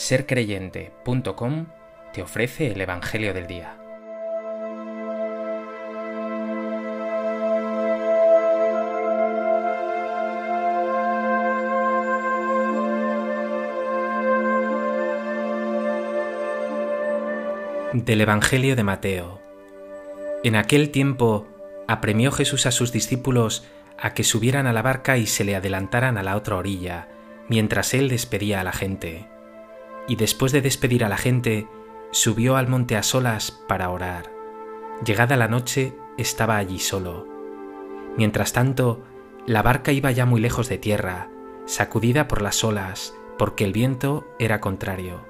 sercreyente.com te ofrece el Evangelio del Día. Del Evangelio de Mateo. En aquel tiempo apremió Jesús a sus discípulos a que subieran a la barca y se le adelantaran a la otra orilla, mientras él despedía a la gente. Y después de despedir a la gente, subió al monte a solas para orar. Llegada la noche, estaba allí solo. Mientras tanto, la barca iba ya muy lejos de tierra, sacudida por las olas, porque el viento era contrario.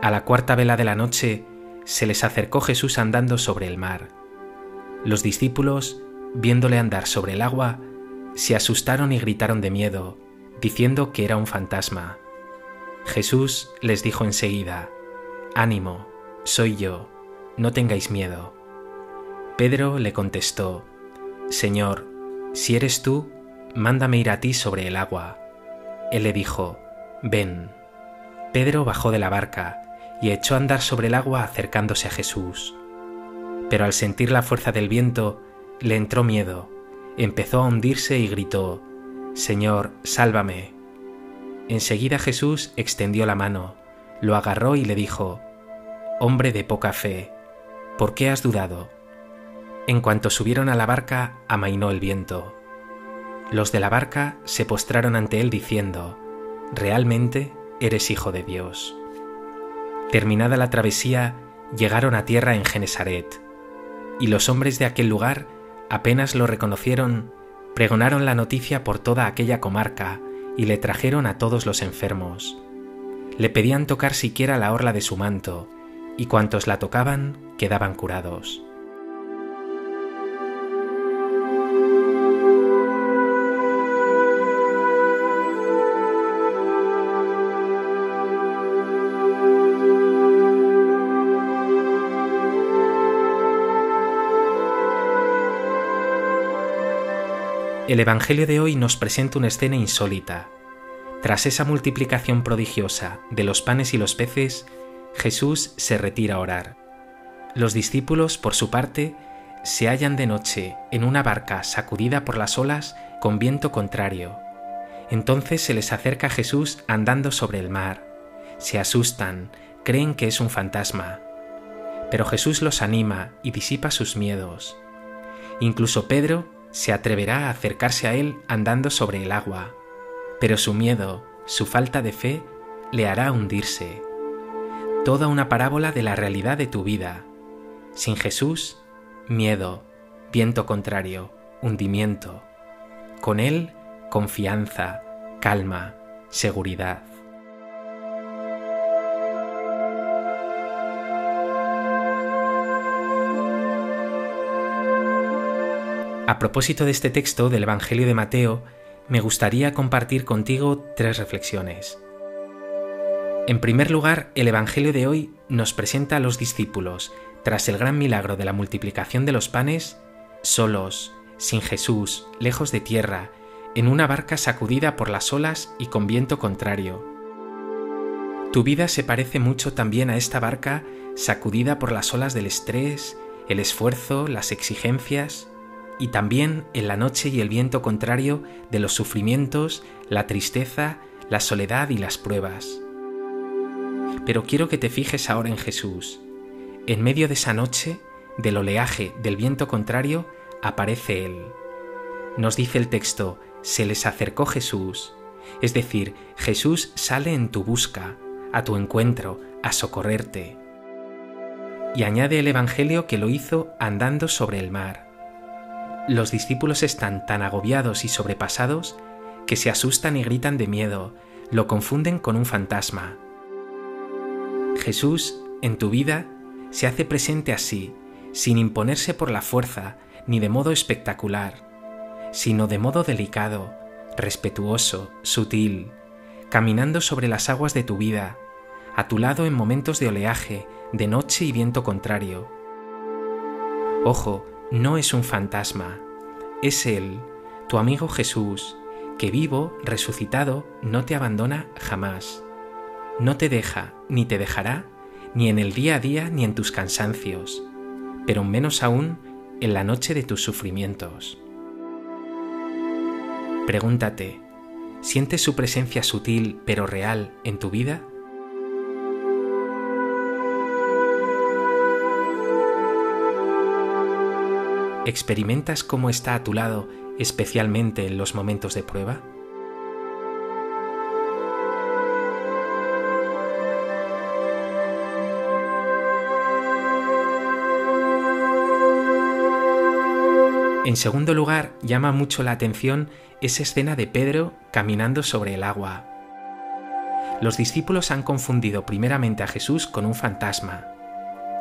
A la cuarta vela de la noche, se les acercó Jesús andando sobre el mar. Los discípulos, viéndole andar sobre el agua, se asustaron y gritaron de miedo, diciendo que era un fantasma. Jesús les dijo enseguida, Ánimo, soy yo, no tengáis miedo. Pedro le contestó, Señor, si eres tú, mándame ir a ti sobre el agua. Él le dijo, Ven. Pedro bajó de la barca y echó a andar sobre el agua acercándose a Jesús. Pero al sentir la fuerza del viento, le entró miedo, empezó a hundirse y gritó, Señor, sálvame. Enseguida Jesús extendió la mano, lo agarró y le dijo, Hombre de poca fe, ¿por qué has dudado? En cuanto subieron a la barca, amainó el viento. Los de la barca se postraron ante él diciendo, Realmente eres hijo de Dios. Terminada la travesía, llegaron a tierra en Genesaret, y los hombres de aquel lugar apenas lo reconocieron, pregonaron la noticia por toda aquella comarca y le trajeron a todos los enfermos. Le pedían tocar siquiera la orla de su manto, y cuantos la tocaban quedaban curados. El Evangelio de hoy nos presenta una escena insólita. Tras esa multiplicación prodigiosa de los panes y los peces, Jesús se retira a orar. Los discípulos, por su parte, se hallan de noche en una barca sacudida por las olas con viento contrario. Entonces se les acerca Jesús andando sobre el mar. Se asustan, creen que es un fantasma. Pero Jesús los anima y disipa sus miedos. Incluso Pedro se atreverá a acercarse a él andando sobre el agua, pero su miedo, su falta de fe, le hará hundirse. Toda una parábola de la realidad de tu vida. Sin Jesús, miedo, viento contrario, hundimiento. Con Él, confianza, calma, seguridad. A propósito de este texto del Evangelio de Mateo, me gustaría compartir contigo tres reflexiones. En primer lugar, el Evangelio de hoy nos presenta a los discípulos, tras el gran milagro de la multiplicación de los panes, solos, sin Jesús, lejos de tierra, en una barca sacudida por las olas y con viento contrario. Tu vida se parece mucho también a esta barca sacudida por las olas del estrés, el esfuerzo, las exigencias, y también en la noche y el viento contrario de los sufrimientos, la tristeza, la soledad y las pruebas. Pero quiero que te fijes ahora en Jesús. En medio de esa noche, del oleaje, del viento contrario, aparece Él. Nos dice el texto, se les acercó Jesús, es decir, Jesús sale en tu busca, a tu encuentro, a socorrerte. Y añade el Evangelio que lo hizo andando sobre el mar. Los discípulos están tan agobiados y sobrepasados que se asustan y gritan de miedo, lo confunden con un fantasma. Jesús, en tu vida, se hace presente así, sin imponerse por la fuerza ni de modo espectacular, sino de modo delicado, respetuoso, sutil, caminando sobre las aguas de tu vida, a tu lado en momentos de oleaje, de noche y viento contrario. Ojo, no es un fantasma, es Él, tu amigo Jesús, que vivo, resucitado, no te abandona jamás. no te deja ni te dejará ni en el día a día ni en tus cansancios, pero menos aún en la noche de tus sufrimientos. Pregúntate, ¿sientes su presencia sutil pero real en tu vida? ¿Experimentas cómo está a tu lado, especialmente en los momentos de prueba? En segundo lugar, llama mucho la atención esa escena de Pedro caminando sobre el agua. Los discípulos han confundido primeramente a Jesús con un fantasma.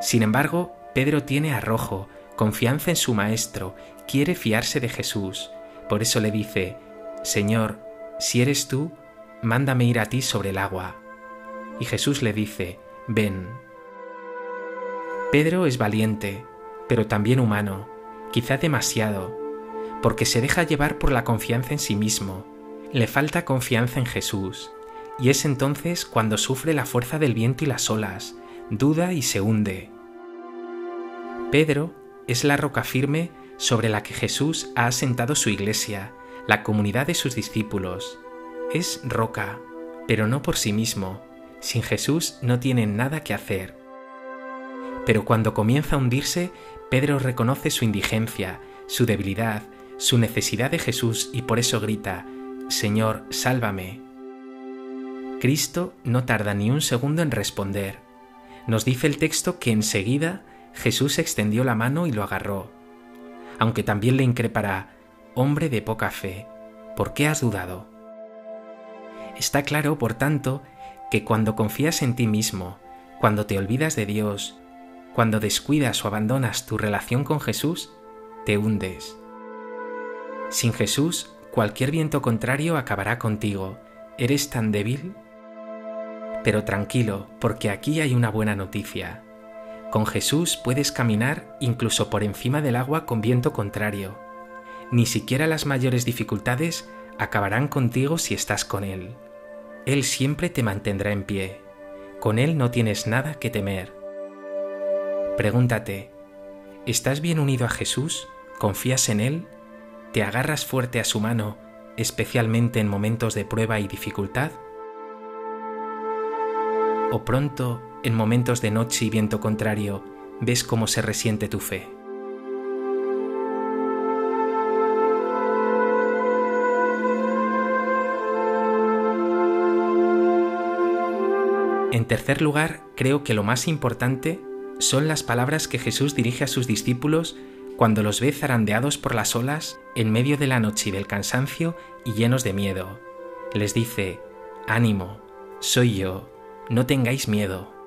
Sin embargo, Pedro tiene arrojo, confianza en su Maestro, quiere fiarse de Jesús. Por eso le dice, Señor, si eres tú, mándame ir a ti sobre el agua. Y Jesús le dice, ven. Pedro es valiente, pero también humano, quizá demasiado, porque se deja llevar por la confianza en sí mismo, le falta confianza en Jesús, y es entonces cuando sufre la fuerza del viento y las olas, duda y se hunde. Pedro es la roca firme sobre la que Jesús ha asentado su iglesia, la comunidad de sus discípulos. Es roca, pero no por sí mismo. Sin Jesús no tiene nada que hacer. Pero cuando comienza a hundirse, Pedro reconoce su indigencia, su debilidad, su necesidad de Jesús y por eso grita, Señor, sálvame. Cristo no tarda ni un segundo en responder. Nos dice el texto que enseguida Jesús extendió la mano y lo agarró. Aunque también le increpará, hombre de poca fe, ¿por qué has dudado? Está claro, por tanto, que cuando confías en ti mismo, cuando te olvidas de Dios, cuando descuidas o abandonas tu relación con Jesús, te hundes. Sin Jesús, cualquier viento contrario acabará contigo. ¿Eres tan débil? Pero tranquilo, porque aquí hay una buena noticia. Con Jesús puedes caminar incluso por encima del agua con viento contrario. Ni siquiera las mayores dificultades acabarán contigo si estás con Él. Él siempre te mantendrá en pie. Con Él no tienes nada que temer. Pregúntate, ¿estás bien unido a Jesús? ¿Confías en Él? ¿Te agarras fuerte a su mano, especialmente en momentos de prueba y dificultad? ¿O pronto en momentos de noche y viento contrario, ves cómo se resiente tu fe. En tercer lugar, creo que lo más importante son las palabras que Jesús dirige a sus discípulos cuando los ve zarandeados por las olas en medio de la noche y del cansancio y llenos de miedo. Les dice, ánimo, soy yo, no tengáis miedo.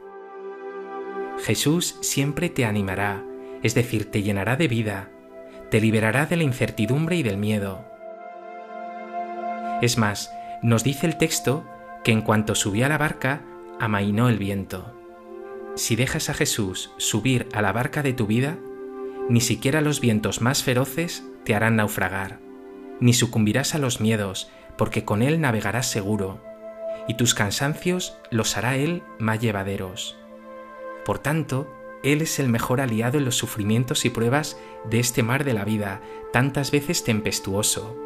Jesús siempre te animará, es decir, te llenará de vida, te liberará de la incertidumbre y del miedo. Es más, nos dice el texto que en cuanto subió a la barca, amainó el viento. Si dejas a Jesús subir a la barca de tu vida, ni siquiera los vientos más feroces te harán naufragar, ni sucumbirás a los miedos, porque con Él navegarás seguro, y tus cansancios los hará Él más llevaderos. Por tanto, Él es el mejor aliado en los sufrimientos y pruebas de este mar de la vida, tantas veces tempestuoso.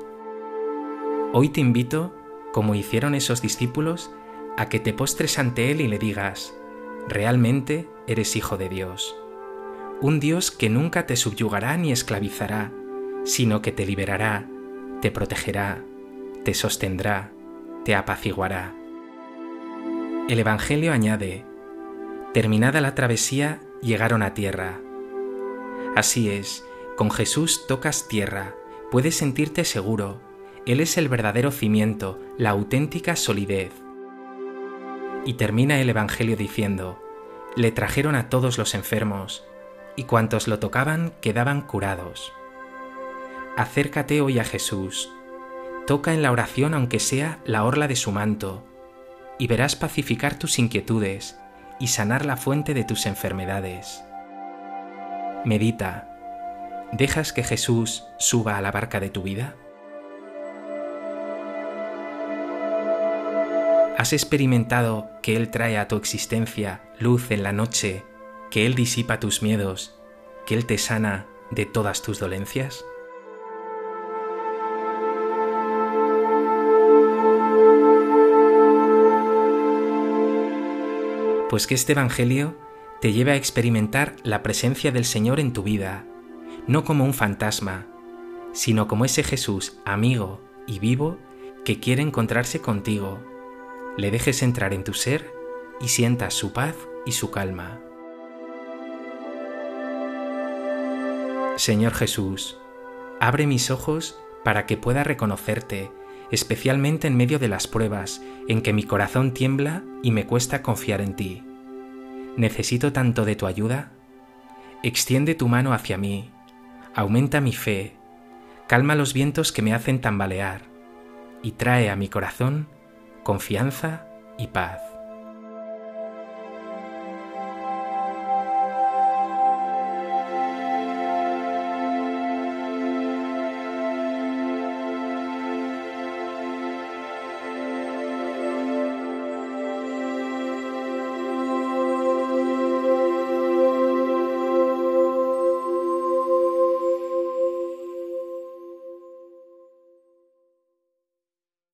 Hoy te invito, como hicieron esos discípulos, a que te postres ante Él y le digas, realmente eres hijo de Dios. Un Dios que nunca te subyugará ni esclavizará, sino que te liberará, te protegerá, te sostendrá, te apaciguará. El Evangelio añade, Terminada la travesía, llegaron a tierra. Así es, con Jesús tocas tierra, puedes sentirte seguro. Él es el verdadero cimiento, la auténtica solidez. Y termina el Evangelio diciendo, le trajeron a todos los enfermos, y cuantos lo tocaban quedaban curados. Acércate hoy a Jesús, toca en la oración aunque sea la orla de su manto, y verás pacificar tus inquietudes, y sanar la fuente de tus enfermedades. Medita. ¿Dejas que Jesús suba a la barca de tu vida? ¿Has experimentado que Él trae a tu existencia luz en la noche, que Él disipa tus miedos, que Él te sana de todas tus dolencias? Pues que este Evangelio te lleve a experimentar la presencia del Señor en tu vida, no como un fantasma, sino como ese Jesús amigo y vivo que quiere encontrarse contigo le dejes entrar en tu ser y sientas su paz y su calma. Señor Jesús, abre mis ojos para que pueda reconocerte, especialmente en medio de las pruebas en que mi corazón tiembla y me cuesta confiar en ti. Necesito tanto de tu ayuda. Extiende tu mano hacia mí, aumenta mi fe, calma los vientos que me hacen tambalear y trae a mi corazón confianza y paz.